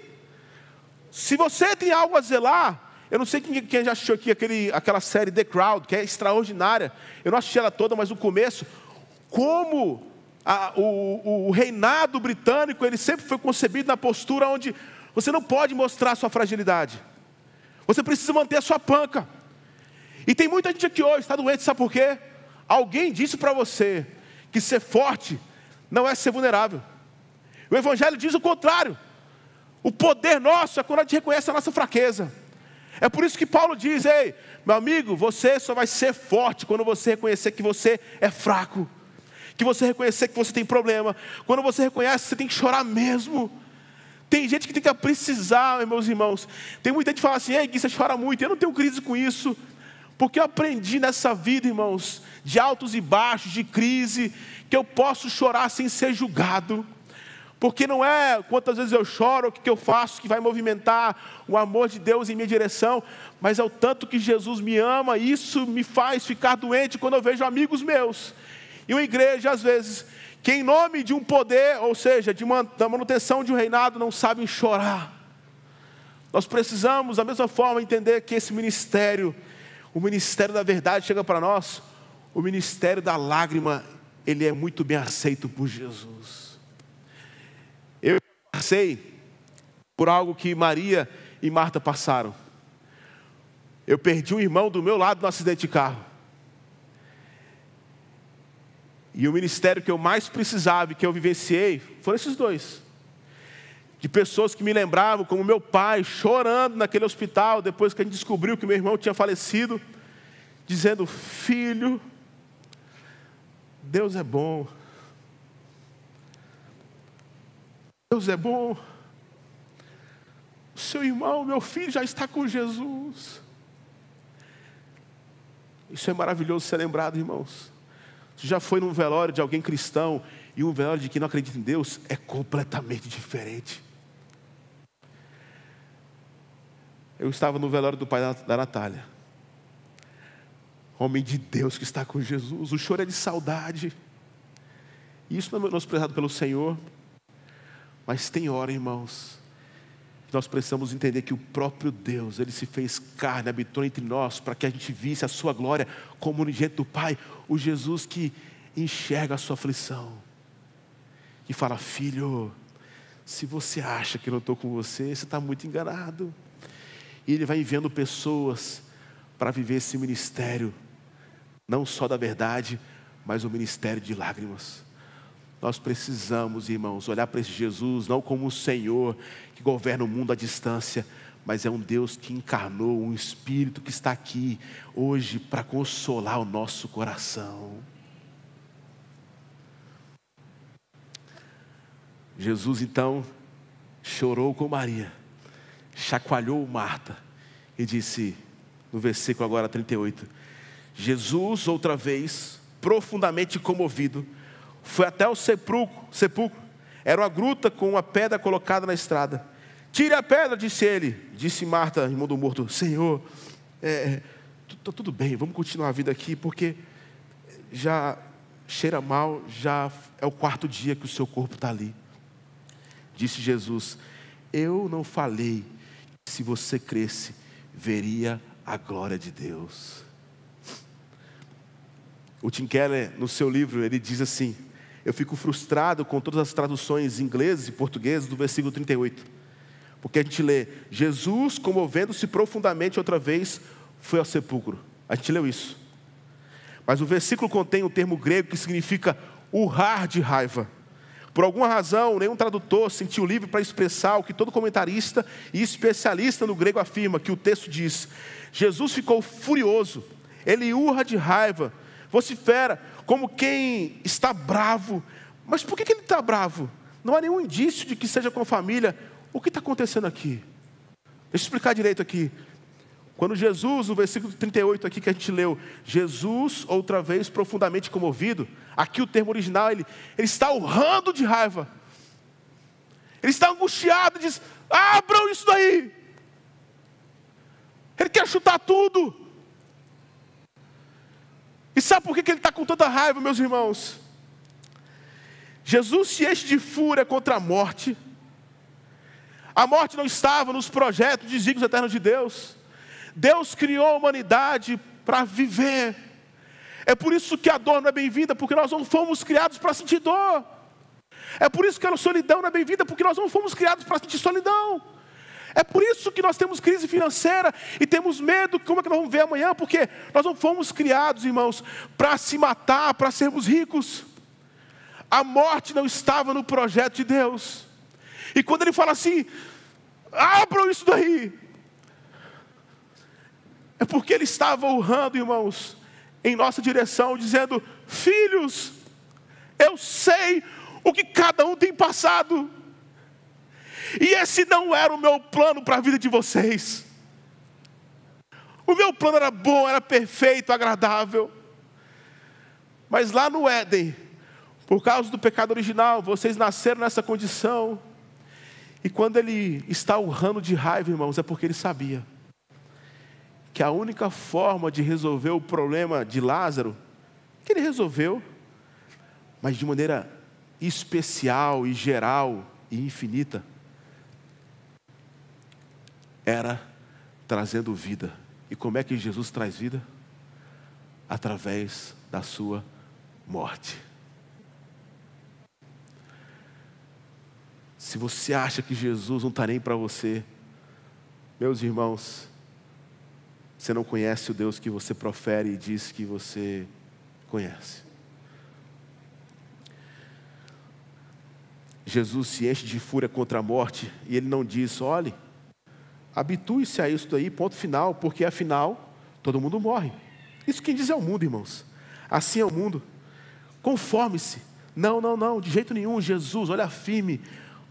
Se você tem algo a zelar, eu não sei quem, quem já assistiu aqui aquele, aquela série The Crowd, que é extraordinária. Eu não assisti ela toda, mas o começo, como a, o, o, reinado britânico, ele sempre foi concebido na postura onde você não pode mostrar sua fragilidade. Você precisa manter a sua panca. E tem muita gente aqui hoje, está doente, sabe por quê? Alguém disse para você que ser forte não é ser vulnerável. O Evangelho diz o contrário. O poder nosso é quando a gente reconhece a nossa fraqueza. É por isso que Paulo diz: Ei, meu amigo, você só vai ser forte quando você reconhecer que você é fraco que você reconhecer que você tem problema. Quando você reconhece, você tem que chorar mesmo. Tem gente que tem que precisar, meus irmãos. Tem muita gente que fala assim, ei, Gui, você chora muito. Eu não tenho crise com isso. Porque eu aprendi nessa vida, irmãos, de altos e baixos, de crise, que eu posso chorar sem ser julgado. Porque não é quantas vezes eu choro, o que eu faço que vai movimentar o amor de Deus em minha direção, mas é o tanto que Jesus me ama, isso me faz ficar doente quando eu vejo amigos meus e uma igreja, às vezes, que em nome de um poder, ou seja, de uma, da manutenção de um reinado, não sabem chorar. Nós precisamos, da mesma forma, entender que esse ministério, o ministério da verdade, chega para nós, o ministério da lágrima, ele é muito bem aceito por Jesus. Eu passei por algo que Maria e Marta passaram. Eu perdi um irmão do meu lado no acidente de carro. E o ministério que eu mais precisava e que eu vivenciei foram esses dois. De pessoas que me lembravam, como meu pai, chorando naquele hospital, depois que a gente descobriu que meu irmão tinha falecido, dizendo: Filho, Deus é bom. Deus é bom. Seu irmão, meu filho, já está com Jesus. Isso é maravilhoso ser lembrado, irmãos. Você já foi num velório de alguém cristão e um velório de quem não acredita em Deus é completamente diferente. Eu estava no velório do pai da Natália. Homem de Deus que está com Jesus. O choro é de saudade. Isso não é menosprezado pelo Senhor. Mas tem hora, irmãos, nós precisamos entender que o próprio Deus, Ele se fez carne, habitou entre nós, para que a gente visse a Sua glória como unigênito do Pai, o Jesus que enxerga a sua aflição e fala: Filho, se você acha que eu não estou com você, você está muito enganado. E Ele vai enviando pessoas para viver esse ministério, não só da verdade, mas o ministério de lágrimas. Nós precisamos, irmãos, olhar para esse Jesus não como um Senhor que governa o mundo à distância, mas é um Deus que encarnou, um Espírito que está aqui hoje para consolar o nosso coração. Jesus então chorou com Maria, chacoalhou Marta e disse, no versículo agora 38, Jesus outra vez, profundamente comovido, foi até o sepulcro, sepulcro. Era uma gruta com uma pedra colocada na estrada. Tire a pedra, disse ele. Disse Marta, irmão do morto: Senhor, é, tá tudo bem, vamos continuar a vida aqui, porque já cheira mal, já é o quarto dia que o seu corpo está ali. Disse Jesus: Eu não falei que se você cresce, veria a glória de Deus. O Tim Keller, no seu livro, ele diz assim: eu fico frustrado com todas as traduções inglesas e portuguesas do versículo 38. Porque a gente lê, Jesus, comovendo-se profundamente outra vez, foi ao sepulcro. A gente leu isso. Mas o versículo contém um termo grego que significa urrar de raiva. Por alguma razão, nenhum tradutor sentiu livre para expressar o que todo comentarista e especialista no grego afirma, que o texto diz: Jesus ficou furioso, ele urra de raiva, vocifera, como quem está bravo. Mas por que, ele está bravo? Não há nenhum indício de que seja com a família. O que está acontecendo aqui? Deixa eu explicar direito aqui. Quando Jesus, no versículo 38 aqui que a gente leu, Jesus, outra vez profundamente comovido, aqui o termo original, ele, ele está urrando de raiva. Ele está angustiado diz: abram isso daí. Ele quer chutar tudo. E sabe por que ele está com tanta raiva, meus irmãos? Jesus se enche de fúria contra a morte. A morte não estava nos projetos, desígnios eternos de Deus. Deus criou a humanidade para viver. É por isso que a dor não é bem-vinda, porque nós não fomos criados para sentir dor. É por isso que a solidão não é bem-vinda, porque nós não fomos criados para sentir solidão. É por isso que nós temos crise financeira e temos medo, como é que nós vamos ver amanhã? Porque nós não fomos criados, irmãos, para se matar, para sermos ricos. A morte não estava no projeto de Deus. E quando ele fala assim, abram isso daí, é porque ele estava honrando, irmãos, em nossa direção, dizendo: Filhos, eu sei o que cada um tem passado. E esse não era o meu plano para a vida de vocês. O meu plano era bom, era perfeito, agradável. Mas lá no Éden, por causa do pecado original, vocês nasceram nessa condição. E quando ele está urrando de raiva, irmãos, é porque ele sabia que a única forma de resolver o problema de Lázaro, que ele resolveu, mas de maneira especial e geral e infinita, era trazendo vida. E como é que Jesus traz vida? Através da sua morte. Se você acha que Jesus não está nem para você, meus irmãos, você não conhece o Deus que você profere e diz que você conhece. Jesus se enche de fúria contra a morte e ele não diz: olhe, Habitue-se a isso daí, ponto final, porque afinal todo mundo morre. Isso quem diz é o mundo, irmãos. Assim é o mundo. Conforme-se. Não, não, não, de jeito nenhum. Jesus, olha firme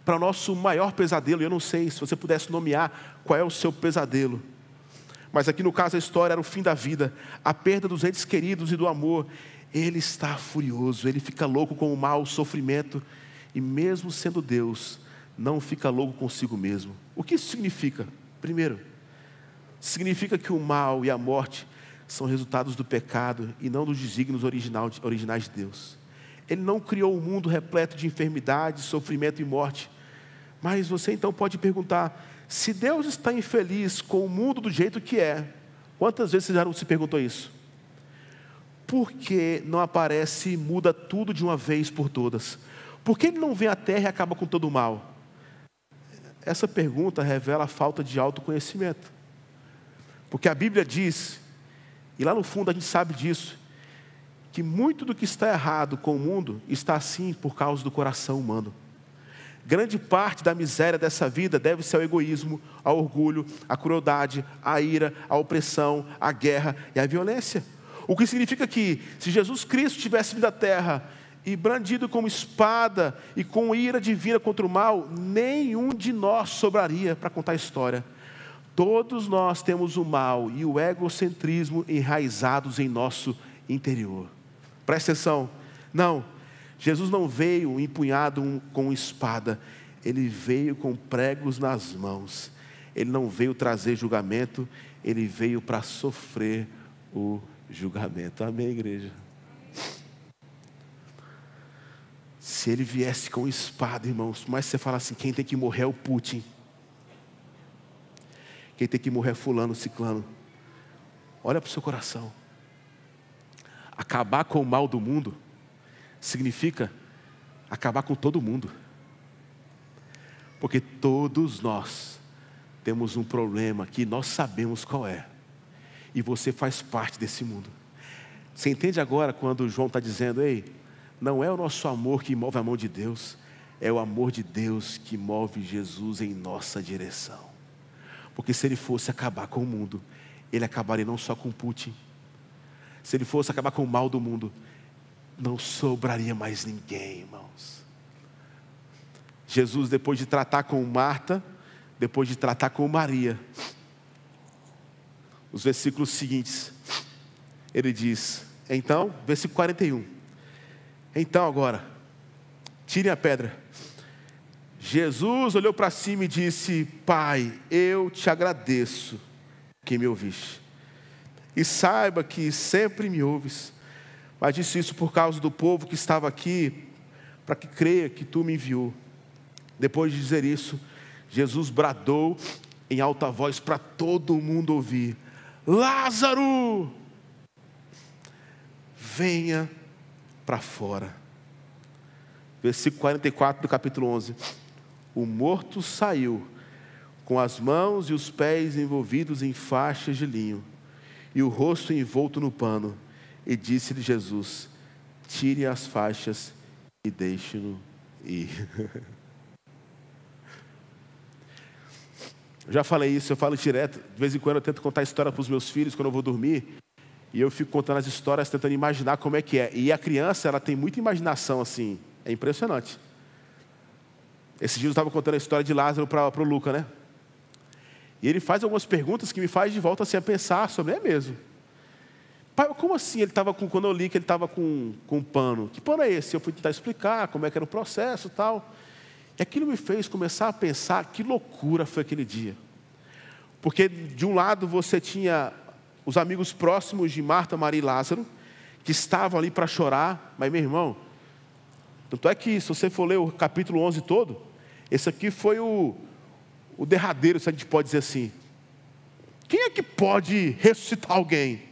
para o nosso maior pesadelo. Eu não sei se você pudesse nomear qual é o seu pesadelo. Mas aqui no caso a história era o fim da vida, a perda dos entes queridos e do amor. Ele está furioso, ele fica louco com o mal, o sofrimento, e mesmo sendo Deus, não fica louco consigo mesmo. O que isso significa? Primeiro, significa que o mal e a morte são resultados do pecado e não dos desígnios originais de Deus. Ele não criou um mundo repleto de enfermidade, sofrimento e morte. Mas você então pode perguntar: Se Deus está infeliz com o mundo do jeito que é, quantas vezes você já se perguntou isso? Por que não aparece e muda tudo de uma vez por todas? Por que ele não vem à terra e acaba com todo o mal? Essa pergunta revela a falta de autoconhecimento. Porque a Bíblia diz, e lá no fundo a gente sabe disso, que muito do que está errado com o mundo está assim por causa do coração humano. Grande parte da miséria dessa vida deve ser ao egoísmo, ao orgulho, à crueldade, à ira, à opressão, à guerra e à violência. O que significa que, se Jesus Cristo tivesse vindo à terra e brandido como espada e com ira divina contra o mal, nenhum de nós sobraria para contar a história. Todos nós temos o mal e o egocentrismo enraizados em nosso interior. Presta atenção. Não, Jesus não veio empunhado com espada, ele veio com pregos nas mãos. Ele não veio trazer julgamento, ele veio para sofrer o julgamento. Amém, igreja? Se ele viesse com espada, irmãos, mas você fala assim: quem tem que morrer é o Putin. Quem tem que morrer é Fulano, Ciclano. Olha para o seu coração. Acabar com o mal do mundo significa acabar com todo mundo. Porque todos nós temos um problema que nós sabemos qual é. E você faz parte desse mundo. Você entende agora quando João está dizendo, ei, não é o nosso amor que move a mão de Deus, é o amor de Deus que move Jesus em nossa direção. Porque se ele fosse acabar com o mundo, ele acabaria não só com Putin, se ele fosse acabar com o mal do mundo, não sobraria mais ninguém, irmãos. Jesus, depois de tratar com Marta, depois de tratar com Maria, os versículos seguintes, ele diz, então, versículo 41. Então agora, tirem a pedra. Jesus olhou para cima e disse: Pai, eu te agradeço que me ouviste. E saiba que sempre me ouves. Mas disse isso por causa do povo que estava aqui, para que creia que tu me enviou. Depois de dizer isso, Jesus bradou em alta voz para todo mundo ouvir: Lázaro, venha para fora. Versículo 44 do capítulo 11. O morto saiu, com as mãos e os pés envolvidos em faixas de linho, e o rosto envolto no pano, e disse-lhe Jesus: Tire as faixas e deixe-no ir. Já falei isso, eu falo direto. De vez em quando eu tento contar história para os meus filhos quando eu vou dormir. E eu fico contando as histórias, tentando imaginar como é que é. E a criança, ela tem muita imaginação assim. É impressionante. Esse dia eu estava contando a história de Lázaro para o Luca, né? E ele faz algumas perguntas que me faz de volta assim, a pensar sobre, é mesmo. Pai, como assim ele estava com, quando eu li que ele estava com, com um pano? Que pano é esse? Eu fui tentar explicar como é que era o processo e tal. E aquilo me fez começar a pensar que loucura foi aquele dia. Porque de um lado você tinha os amigos próximos de Marta, Maria e Lázaro, que estavam ali para chorar, mas meu irmão, tanto é que se você for ler o capítulo 11 todo, esse aqui foi o, o derradeiro, se a gente pode dizer assim. Quem é que pode ressuscitar alguém?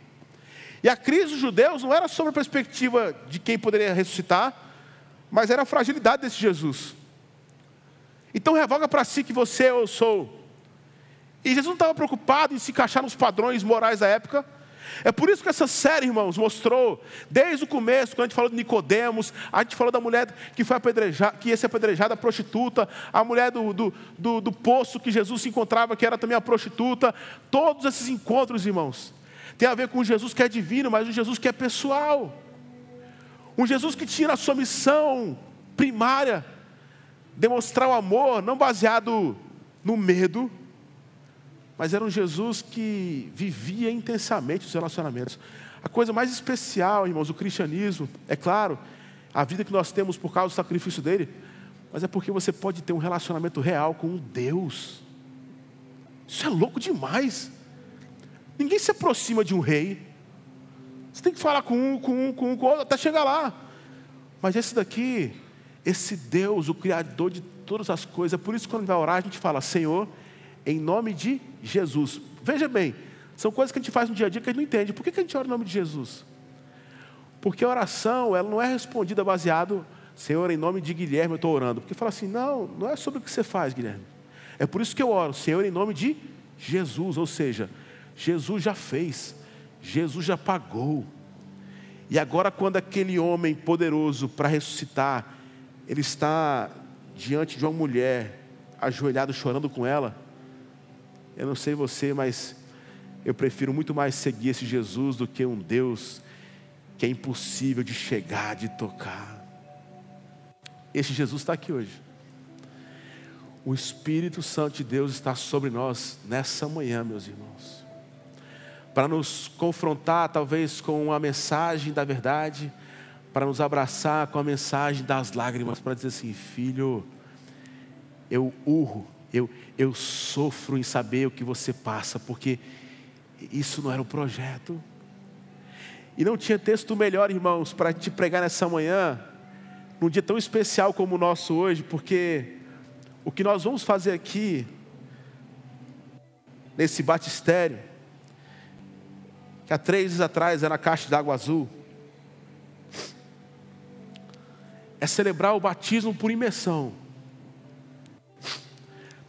E a crise dos judeus não era sobre a perspectiva de quem poderia ressuscitar, mas era a fragilidade desse Jesus. Então revoga para si que você eu sou e Jesus não estava preocupado em se encaixar nos padrões morais da época. É por isso que essa série, irmãos, mostrou, desde o começo, quando a gente falou de Nicodemos, a gente falou da mulher que foi apedrejada, que ia ser apedrejada, a prostituta, a mulher do, do, do, do poço que Jesus se encontrava, que era também a prostituta. Todos esses encontros, irmãos, tem a ver com um Jesus que é divino, mas um Jesus que é pessoal. Um Jesus que tinha na sua missão primária demonstrar o amor, não baseado no medo, mas era um Jesus que vivia intensamente os relacionamentos. A coisa mais especial, irmãos, do cristianismo, é claro, a vida que nós temos por causa do sacrifício dele, mas é porque você pode ter um relacionamento real com um Deus. Isso é louco demais. Ninguém se aproxima de um rei. Você tem que falar com um, com um, com um, com outro, até chegar lá. Mas esse daqui, esse Deus, o Criador de todas as coisas, é por isso que quando vai orar, a gente fala, Senhor, em nome de Jesus. Veja bem, são coisas que a gente faz no dia a dia que a gente não entende. Por que a gente ora em nome de Jesus? Porque a oração, ela não é respondida baseado, Senhor, em nome de Guilherme eu estou orando. Porque fala assim, não, não é sobre o que você faz, Guilherme. É por isso que eu oro, Senhor, em nome de Jesus. Ou seja, Jesus já fez, Jesus já pagou. E agora, quando aquele homem poderoso para ressuscitar, ele está diante de uma mulher, ajoelhado chorando com ela. Eu não sei você, mas eu prefiro muito mais seguir esse Jesus do que um Deus que é impossível de chegar, de tocar. Esse Jesus está aqui hoje. O Espírito Santo de Deus está sobre nós nessa manhã, meus irmãos, para nos confrontar, talvez, com a mensagem da verdade, para nos abraçar com a mensagem das lágrimas, para dizer assim: filho, eu urro, eu, eu sofro em saber o que você passa, porque isso não era o projeto. E não tinha texto melhor, irmãos, para te pregar nessa manhã, num dia tão especial como o nosso hoje, porque o que nós vamos fazer aqui, nesse batistério, que há três dias atrás era a caixa de água azul, é celebrar o batismo por imersão.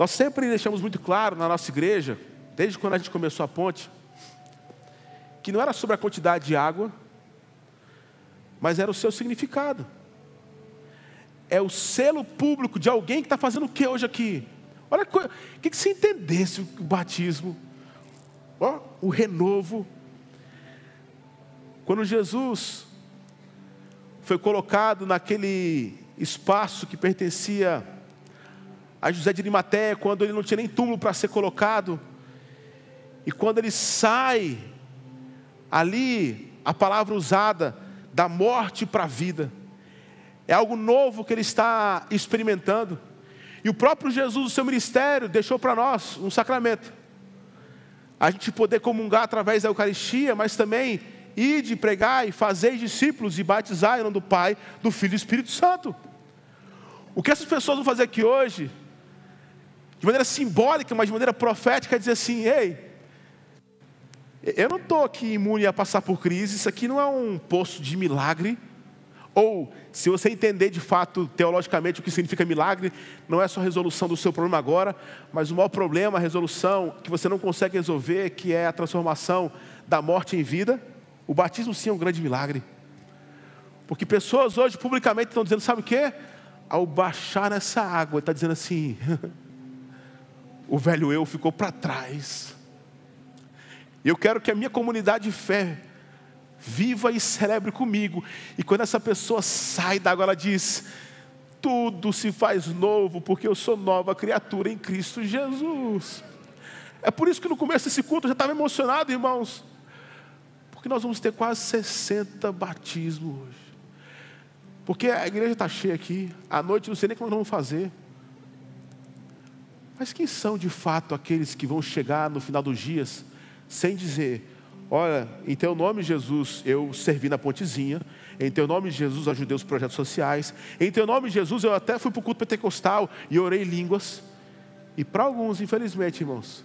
Nós sempre deixamos muito claro na nossa igreja, desde quando a gente começou a ponte, que não era sobre a quantidade de água, mas era o seu significado. É o selo público de alguém que está fazendo o que hoje aqui? Olha, o que, que se entendesse o batismo, ó, o renovo. Quando Jesus foi colocado naquele espaço que pertencia a José de Arimateia, quando ele não tinha nem túmulo para ser colocado, e quando ele sai Ali, a palavra usada da morte para a vida. É algo novo que ele está experimentando. E o próprio Jesus, o seu ministério, deixou para nós um sacramento. A gente poder comungar através da Eucaristia, mas também ir de pregar e fazer discípulos e batizar em nome do Pai, do Filho e do Espírito Santo. O que essas pessoas vão fazer aqui hoje, de maneira simbólica, mas de maneira profética, dizer assim: ei, eu não estou aqui imune a passar por crise, isso aqui não é um poço de milagre. Ou, se você entender de fato, teologicamente, o que significa milagre, não é só a resolução do seu problema agora, mas o maior problema, a resolução que você não consegue resolver, que é a transformação da morte em vida. O batismo, sim, é um grande milagre. Porque pessoas hoje publicamente estão dizendo, sabe o que? Ao baixar nessa água, está dizendo assim: o velho eu ficou para trás eu quero que a minha comunidade de fé viva e celebre comigo. E quando essa pessoa sai da água, ela diz: tudo se faz novo, porque eu sou nova criatura em Cristo Jesus. É por isso que no começo desse culto eu já estava emocionado, irmãos, porque nós vamos ter quase 60 batismos hoje. Porque a igreja está cheia aqui, à noite não sei nem como nós vamos fazer. Mas quem são de fato aqueles que vão chegar no final dos dias sem dizer: Olha, em teu nome, Jesus, eu servi na pontezinha. Em teu nome, Jesus, ajudei os projetos sociais. Em teu nome, Jesus, eu até fui para o culto pentecostal e orei línguas. E para alguns, infelizmente, irmãos,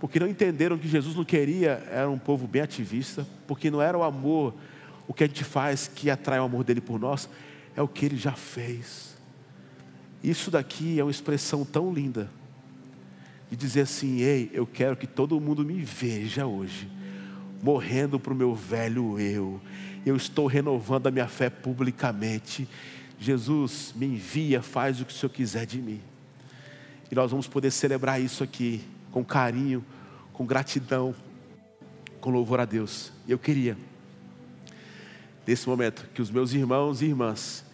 porque não entenderam que Jesus não queria, era um povo bem ativista, porque não era o amor, o que a gente faz que atrai o amor dele por nós, é o que ele já fez. Isso daqui é uma expressão tão linda e dizer assim: Ei, eu quero que todo mundo me veja hoje, morrendo para o meu velho eu. Eu estou renovando a minha fé publicamente. Jesus, me envia, faz o que o Senhor quiser de mim. E nós vamos poder celebrar isso aqui com carinho, com gratidão, com louvor a Deus. Eu queria, nesse momento, que os meus irmãos e irmãs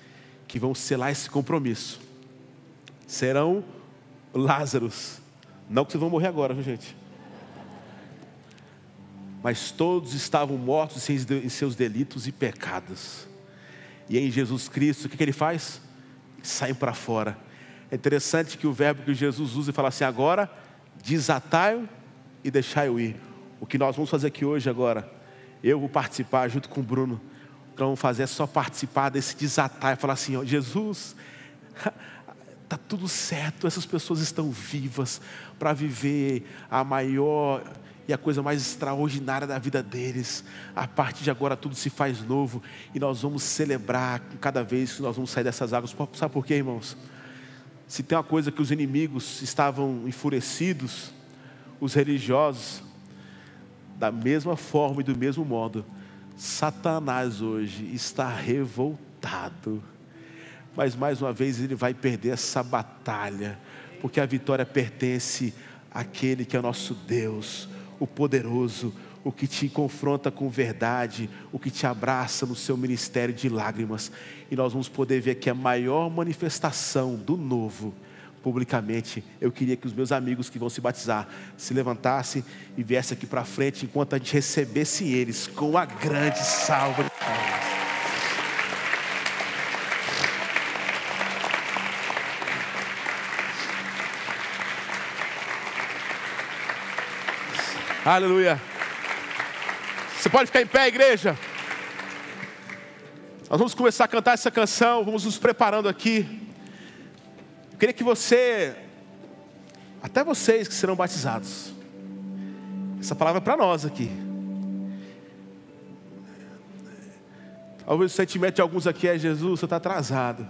que vão selar esse compromisso serão Lázaros não que vocês vão morrer agora, viu gente? Mas todos estavam mortos em seus delitos e pecados. E em Jesus Cristo, o que, que ele faz? Saem para fora. É interessante que o verbo que Jesus usa e fala assim: agora desatai-o e deixai-o ir. O que nós vamos fazer aqui hoje agora, eu vou participar junto com o Bruno. O que nós vamos fazer é só participar desse desatar e falar assim: ó, Jesus, Está tudo certo, essas pessoas estão vivas para viver a maior e a coisa mais extraordinária da vida deles. A partir de agora tudo se faz novo e nós vamos celebrar cada vez que nós vamos sair dessas águas. Sabe por quê, irmãos? Se tem uma coisa que os inimigos estavam enfurecidos, os religiosos, da mesma forma e do mesmo modo, Satanás hoje está revoltado. Mas mais uma vez ele vai perder essa batalha, porque a vitória pertence àquele que é nosso Deus, o poderoso, o que te confronta com verdade, o que te abraça no seu ministério de lágrimas. E nós vamos poder ver aqui a maior manifestação do novo publicamente. Eu queria que os meus amigos que vão se batizar se levantassem e viessem aqui para frente enquanto a gente recebesse eles com a grande salva de palmas. Aleluia. Você pode ficar em pé, igreja. Nós vamos começar a cantar essa canção, vamos nos preparando aqui. Eu queria que você, até vocês que serão batizados, essa palavra é para nós aqui. Talvez o sentimento de alguns aqui é: Jesus, você está atrasado.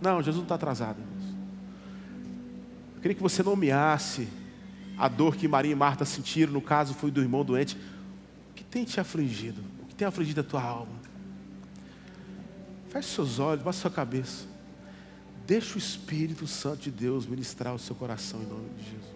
Não, Jesus não está atrasado. Eu queria que você nomeasse a dor que Maria e Marta sentiram, no caso foi do irmão doente. O que tem te afligido? O que tem afligido a tua alma? Feche seus olhos, baixe sua cabeça. Deixa o Espírito Santo de Deus ministrar o seu coração em nome de Jesus.